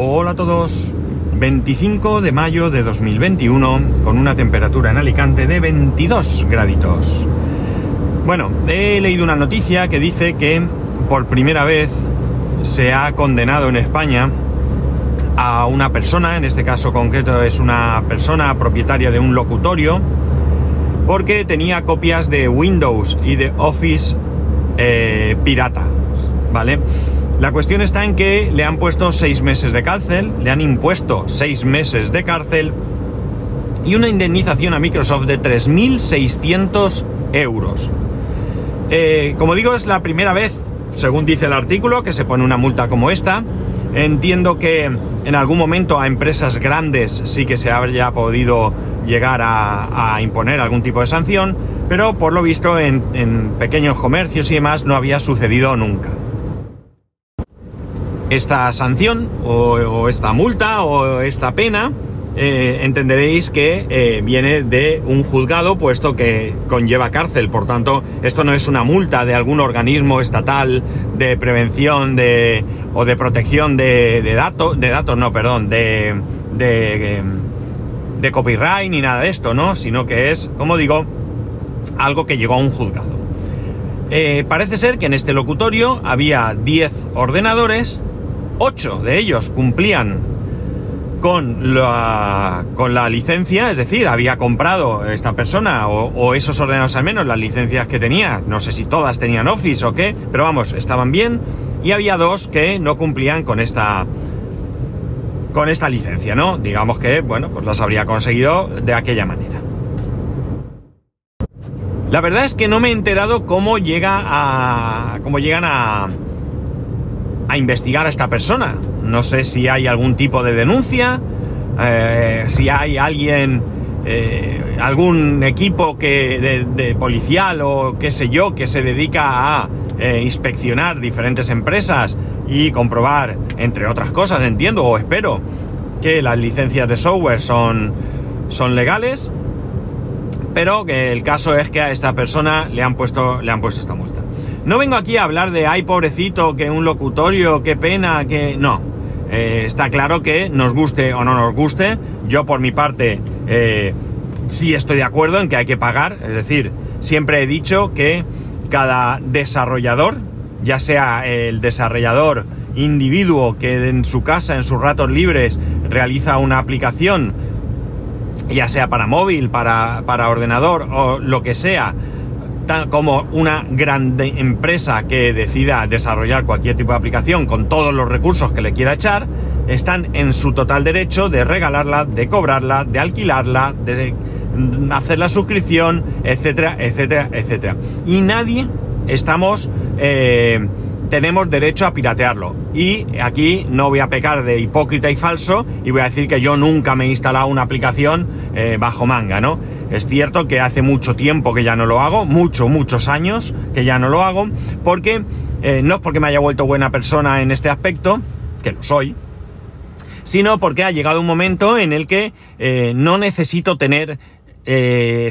Hola a todos. 25 de mayo de 2021 con una temperatura en Alicante de 22 graditos. Bueno, he leído una noticia que dice que por primera vez se ha condenado en España a una persona, en este caso concreto es una persona propietaria de un locutorio, porque tenía copias de Windows y de Office eh, pirata, ¿vale? La cuestión está en que le han puesto seis meses de cárcel, le han impuesto seis meses de cárcel y una indemnización a Microsoft de 3.600 euros. Eh, como digo, es la primera vez, según dice el artículo, que se pone una multa como esta. Entiendo que en algún momento a empresas grandes sí que se habría podido llegar a, imponer algún tipo de sanción, pero por lo visto en pequeños comercios y demás no había sucedido nunca esta sanción o, esta multa o esta pena eh, entenderéis que eh, viene de un juzgado puesto que conlleva cárcel. Por tanto, esto no es una multa de algún organismo estatal de prevención de, o de protección de, datos, de datos, no, perdón, de, de, de copyright ni nada de esto, ¿no? Sino que es, como digo, algo que llegó a un juzgado. Eh, parece ser que en este locutorio había 10 ordenadores 8 de ellos cumplían con la, con la licencia, es decir, había comprado esta persona o, esos ordenadores al menos las licencias que tenía, no sé si todas tenían Office o qué, pero vamos, estaban bien y había dos que no cumplían con esta con esta licencia, ¿no? Digamos que, bueno, pues las habría conseguido de aquella manera. La verdad es que no me he enterado cómo llega a cómo llegan a a investigar a esta persona. No sé si hay algún tipo de denuncia, eh, si hay alguien, eh, algún equipo que, de, policial o qué sé yo, que se dedica a eh, inspeccionar diferentes empresas y comprobar, entre otras cosas, entiendo o espero, que las licencias de software son, son legales, pero que el caso es que a esta persona le han puesto, le han puesto esta multa. No vengo aquí a hablar de, ay, pobrecito, que un locutorio, qué pena, que... No. Eh, está claro que nos guste o no nos guste. Yo por mi parte eh, sí estoy de acuerdo en que hay que pagar. Es decir, siempre he dicho que cada desarrollador, ya sea el desarrollador individuo que en su casa, en sus ratos libres, realiza una aplicación, ya sea para móvil, para, para ordenador o lo que sea, como una grande empresa que decida desarrollar cualquier tipo de aplicación con todos los recursos que le quiera echar, están en su total derecho de regalarla, de cobrarla, de alquilarla, de hacer la suscripción, etcétera, etcétera, etcétera. Y nadie estamos... Eh, tenemos derecho a piratearlo. Y aquí no voy a pecar de hipócrita y falso y voy a decir que yo nunca me he instalado una aplicación eh, bajo manga, ¿no? Es cierto que hace mucho tiempo que ya no lo hago, mucho, muchos años que ya no lo hago, porque eh, no es porque me haya vuelto buena persona en este aspecto, que lo soy, sino porque ha llegado un momento en el que eh, no necesito tener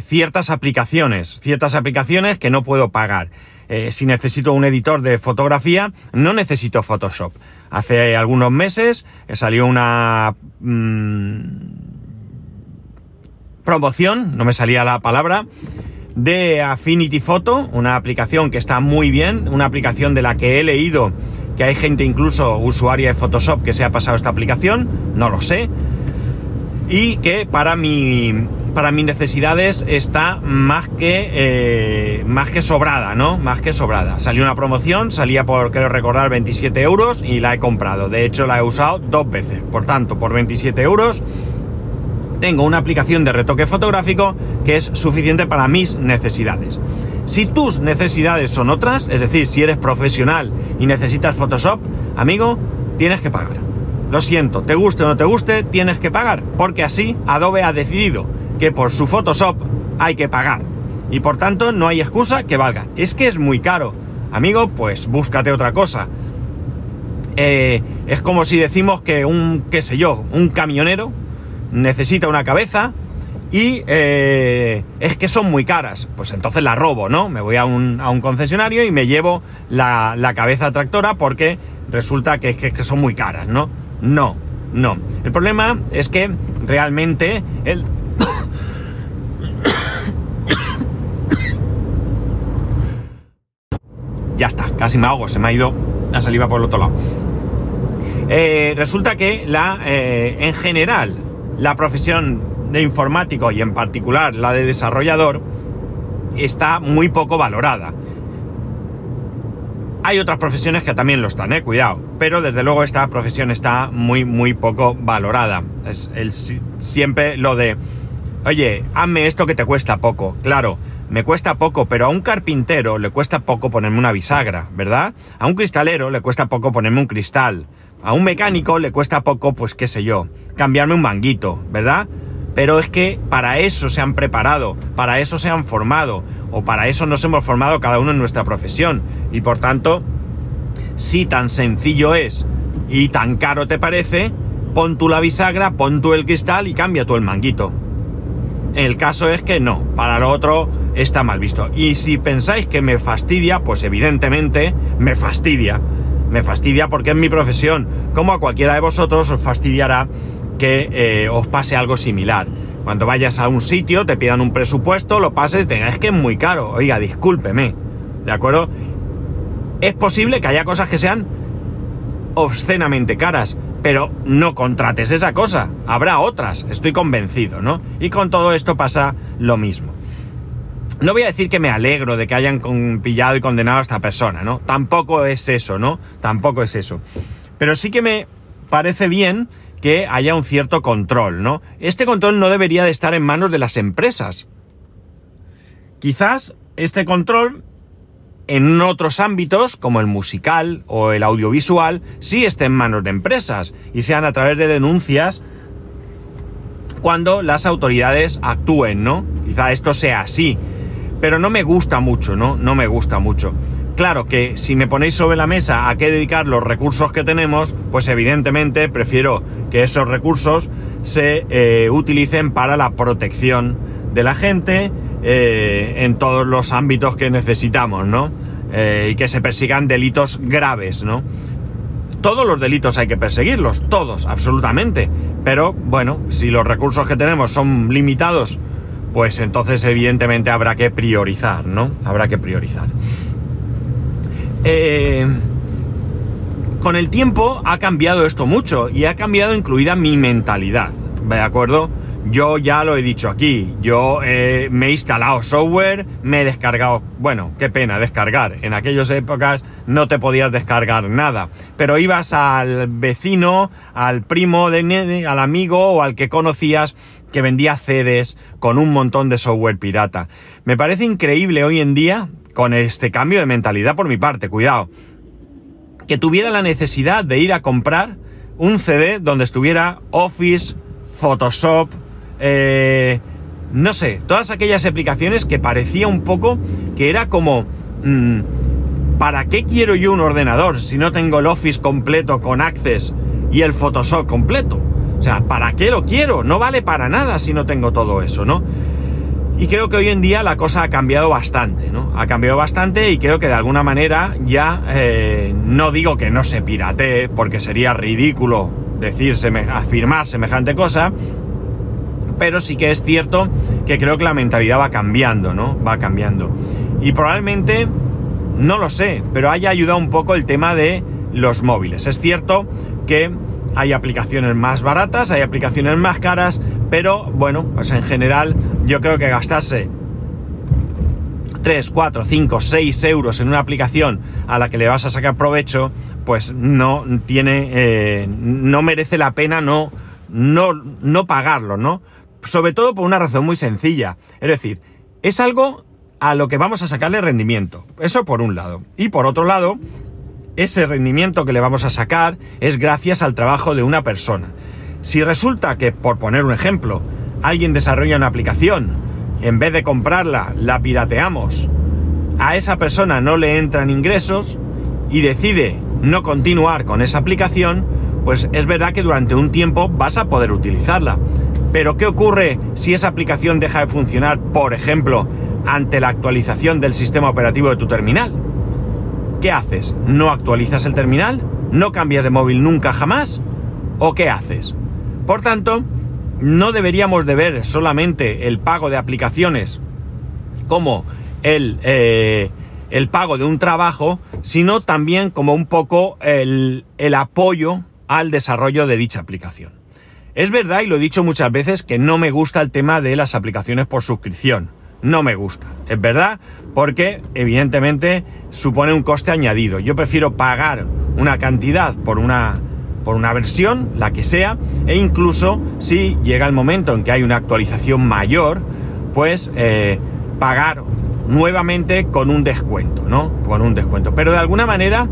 ciertas aplicaciones, ciertas aplicaciones que no puedo pagar. Eh, si necesito un editor de fotografía, no necesito Photoshop. Hace algunos meses eh, salió una mm, promoción, no me salía la palabra, de Affinity Photo, una aplicación que está muy bien, una aplicación de la que he leído que hay gente incluso usuaria de Photoshop que se ha pasado esta aplicación, no lo sé, y que para mi, para mis necesidades está más que, eh, más que sobrada, ¿no? Más que sobrada. Salió una promoción, salía por, creo recordar, 27 euros y la he comprado. De hecho, la he usado dos veces. Por tanto, por 27 euros tengo una aplicación de retoque fotográfico que es suficiente para mis necesidades. Si tus necesidades son otras, es decir, si eres profesional y necesitas Photoshop, amigo, tienes que pagar. Lo siento, te guste o no te guste, tienes que pagar, porque así Adobe ha decidido que por su Photoshop hay que pagar. Y por tanto no hay excusa que valga. Es que es muy caro. Amigo, pues búscate otra cosa. Eh, es como si decimos que un, qué sé yo, un camionero necesita una cabeza y eh, es que son muy caras. Pues entonces la robo, ¿no? Me voy a un, a un concesionario y me llevo la, la, cabeza tractora porque resulta que, que, que son muy caras, ¿no? No, No. El problema es que realmente el... ya está, casi me ahogo, se me ha ido la saliva por el otro lado. Eh, resulta que la, eh, en general, la profesión de informático y en particular la de desarrollador está muy poco valorada. Hay otras profesiones que también lo están, eh, cuidado, pero desde luego esta profesión está muy, muy poco valorada. Es el, siempre lo de, oye, hazme esto que te cuesta poco. Claro, me cuesta poco, pero a un carpintero le cuesta poco ponerme una bisagra, ¿verdad? A un cristalero le cuesta poco ponerme un cristal. A un mecánico le cuesta poco, pues qué sé yo, cambiarme un manguito, ¿verdad? Pero es que para eso se han preparado, para eso se han formado, o para eso nos hemos formado cada uno en nuestra profesión. Y por tanto, si tan sencillo es y tan caro te parece, pon tú la bisagra, pon tú el cristal y cambia tú el manguito. El caso es que no, para lo otro está mal visto. Y si pensáis que me fastidia, pues evidentemente me fastidia. Me fastidia porque es mi profesión. Como a cualquiera de vosotros os fastidiará que eh, os pase algo similar. Cuando vayas a un sitio, te pidan un presupuesto, lo pases, es que es muy caro. Oiga, discúlpeme. ¿De acuerdo? Es posible que haya cosas que sean obscenamente caras, pero no contrates esa cosa. Habrá otras, estoy convencido, ¿no? Y con todo esto pasa lo mismo. No voy a decir que me alegro de que hayan pillado y condenado a esta persona, ¿no? Tampoco es eso, ¿no? Tampoco es eso. Pero sí que me parece bien que haya un cierto control, ¿no? Este control no debería de estar en manos de las empresas. Quizás este control en otros ámbitos, como el musical o el audiovisual, sí esté en manos de empresas y sean a través de denuncias cuando las autoridades actúen, ¿no? Quizá esto sea así, pero no me gusta mucho, ¿no? No me gusta mucho. Claro que si me ponéis sobre la mesa a qué dedicar los recursos que tenemos, pues evidentemente prefiero que esos recursos se eh, utilicen para la protección de la gente, eh, en todos los ámbitos que necesitamos, ¿no? Eh, y que se persigan delitos graves, ¿no? Todos los delitos hay que perseguirlos, todos, absolutamente. Pero bueno, si los recursos que tenemos son limitados, pues entonces evidentemente habrá que priorizar, ¿no? Habrá que priorizar. Eh, con el tiempo ha cambiado esto mucho y ha cambiado incluida mi mentalidad, ¿de acuerdo? Yo ya lo he dicho aquí, yo eh, me he instalado software, me he descargado, bueno, qué pena descargar, en aquellas épocas no te podías descargar nada, pero ibas al vecino, al primo, al amigo o al que conocías que vendía CDs con un montón de software pirata. Me parece increíble hoy en día, con este cambio de mentalidad por mi parte, cuidado, que tuviera la necesidad de ir a comprar un CD donde estuviera Office, Photoshop, eh, no sé, todas aquellas aplicaciones que parecía un poco que era como... Mm, ¿Para qué quiero yo un ordenador si no tengo el Office completo con Access y el Photoshop completo? O sea, ¿para qué lo quiero? No vale para nada si no tengo todo eso, ¿no? Y creo que hoy en día la cosa ha cambiado bastante, ¿no? Ha cambiado bastante y creo que de alguna manera ya eh, no digo que no se piratee, porque sería ridículo decir, afirmar semejante cosa, pero sí que es cierto que creo que la mentalidad va cambiando, ¿no? Va cambiando. Y probablemente, no lo sé, pero haya ayudado un poco el tema de los móviles. Es cierto que hay aplicaciones más baratas, hay aplicaciones más caras, pero bueno, pues en general yo creo que gastarse 3, 4, 5, 6 euros en una aplicación a la que le vas a sacar provecho, pues no tiene, eh, no merece la pena no, no, no pagarlo, ¿no? Sobre todo por una razón muy sencilla. Es decir, es algo a lo que vamos a sacarle rendimiento. Eso por un lado. Y por otro lado, ese rendimiento que le vamos a sacar es gracias al trabajo de una persona. Si resulta que, por poner un ejemplo, alguien desarrolla una aplicación, en vez de comprarla, la pirateamos, a esa persona no le entran ingresos y decide no continuar con esa aplicación, pues es verdad que durante un tiempo vas a poder utilizarla. Pero ¿qué ocurre si esa aplicación deja de funcionar, por ejemplo, ante la actualización del sistema operativo de tu terminal? ¿Qué haces? ¿No actualizas el terminal? ¿No cambias de móvil nunca jamás? ¿O qué haces? Por tanto, no deberíamos de ver solamente el pago de aplicaciones como el, eh, el pago de un trabajo, sino también como un poco el, el apoyo al desarrollo de dicha aplicación. Es verdad, y lo he dicho muchas veces, que no me gusta el tema de las aplicaciones por suscripción. No me gusta. Es verdad, porque evidentemente supone un coste añadido. Yo prefiero pagar una cantidad por una, por una versión, la que sea, e incluso si llega el momento en que hay una actualización mayor, pues eh, pagar nuevamente con un descuento, ¿no? Con un descuento. Pero de alguna manera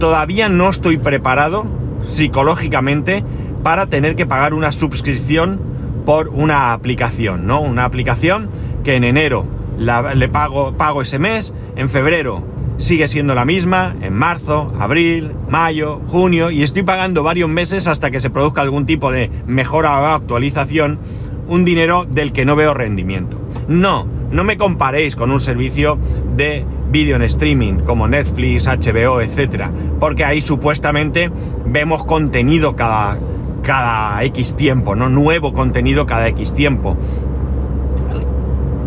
todavía no estoy preparado psicológicamente para tener que pagar una suscripción por una aplicación, ¿no? Una aplicación que en enero le pago, pago ese mes, en febrero sigue siendo la misma, en marzo, abril, mayo, junio, y estoy pagando varios meses hasta que se produzca algún tipo de mejora o actualización, un dinero del que no veo rendimiento. No, no me comparéis con un servicio de vídeo en streaming como Netflix, HBO, etcétera, porque ahí supuestamente vemos contenido cada, cada X tiempo, ¿no? Nuevo contenido cada X tiempo.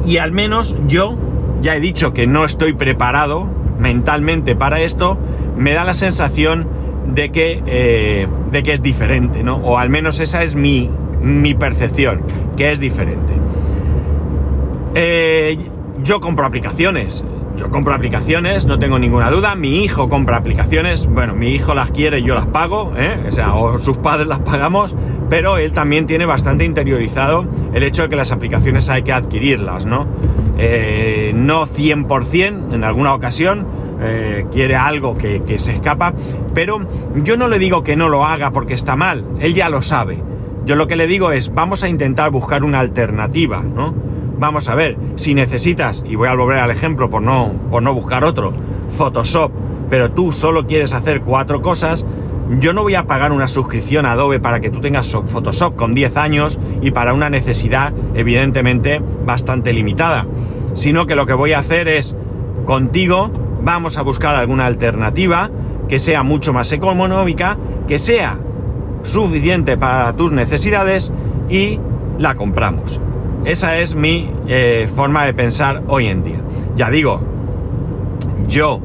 Y al menos yo ya he dicho que no estoy preparado mentalmente para esto, me da la sensación de que, eh, de que es diferente, ¿no? O al menos esa es mi, mi percepción, que es diferente. Eh, yo compro aplicaciones. Yo compro aplicaciones, no tengo ninguna duda. Mi hijo compra aplicaciones. Bueno, mi hijo las quiere, yo las pago, ¿eh? o o sus padres las pagamos, pero él también tiene bastante interiorizado el hecho de que las aplicaciones hay que adquirirlas, ¿no? Eh, no 100%, en alguna ocasión, eh, quiere algo que, que se escapa, pero yo no le digo que no lo haga porque está mal, él ya lo sabe. Yo lo que le digo es, vamos a intentar buscar una alternativa, ¿no? Vamos a ver, si necesitas, y voy a volver al ejemplo por no, por no buscar otro, Photoshop, pero tú solo quieres hacer cuatro cosas, yo no voy a pagar una suscripción Adobe para que tú tengas Photoshop con 10 años y para una necesidad evidentemente bastante limitada, sino que lo que voy a hacer es, contigo, vamos a buscar alguna alternativa que sea mucho más económica, que sea suficiente para tus necesidades y la compramos. Esa es mi eh, forma de pensar hoy en día. Ya digo, yo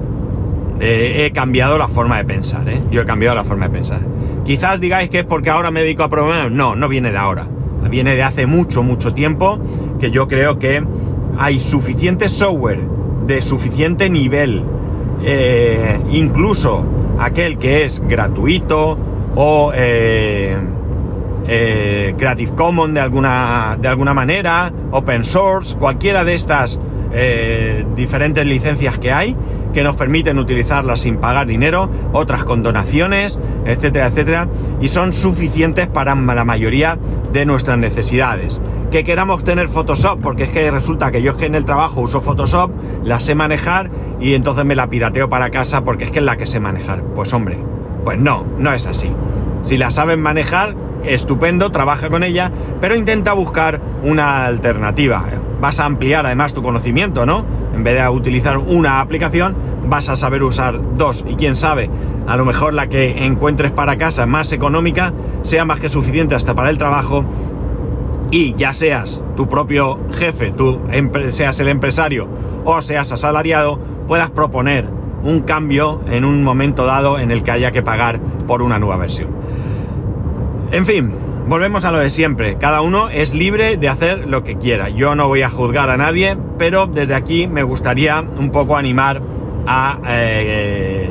eh, he cambiado la forma de pensar, ¿eh? Yo he cambiado la forma de pensar. Quizás digáis que es porque ahora me dedico a programar. No, no viene de ahora. Viene de hace mucho, mucho tiempo que yo creo que hay suficiente software de suficiente nivel, incluso aquel que es gratuito o eh, Creative Commons de alguna, de alguna manera, Open Source, cualquiera de estas eh, diferentes licencias que hay que nos permiten utilizarlas sin pagar dinero, otras con donaciones, etcétera, etcétera, y son suficientes para la mayoría de nuestras necesidades. Que queramos tener Photoshop, porque es que resulta que yo es que en el trabajo uso Photoshop, la sé manejar y entonces me la pirateo para casa porque es que es la que sé manejar. Pues hombre, pues no, no es así. Si la saben manejar, estupendo, trabaja con ella, pero intenta buscar una alternativa. Vas a ampliar además tu conocimiento, ¿no? En vez de utilizar una aplicación, vas a saber usar dos. Y quién sabe, a lo mejor la que encuentres para casa más económica sea más que suficiente hasta para el trabajo y ya seas tu propio jefe, tú seas el empresario o seas asalariado, puedas proponer un cambio en un momento dado en el que haya que pagar por una nueva versión. En fin, volvemos a lo de siempre. Cada uno es libre de hacer lo que quiera. Yo no voy a juzgar a nadie, pero desde aquí me gustaría un poco animar a, eh,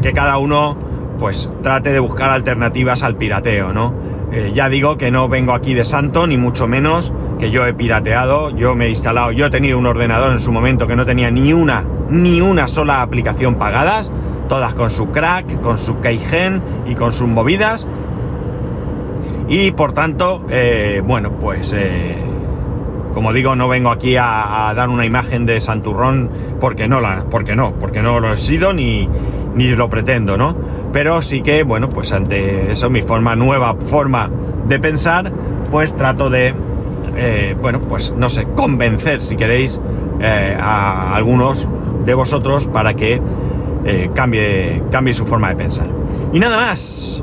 que cada uno pues trate de buscar alternativas al pirateo, ¿no? Eh, ya digo que no vengo aquí de santo, ni mucho menos, que yo he pirateado, yo me he instalado, yo he tenido un ordenador en su momento que no tenía ni una, ni una sola aplicación pagadas, todas con su crack, con su keygen y con sus movidas, y por tanto, eh, bueno, pues eh, como digo, no vengo aquí a, dar una imagen de Santurrón porque no la, porque no, porque no lo he sido ni, ni lo pretendo, ¿no? Pero sí que, bueno, pues ante eso, mi forma, nueva forma de pensar, pues trato de, eh, bueno, pues no sé, convencer, si queréis, a algunos de vosotros para que cambie, cambie su forma de pensar. Y nada más,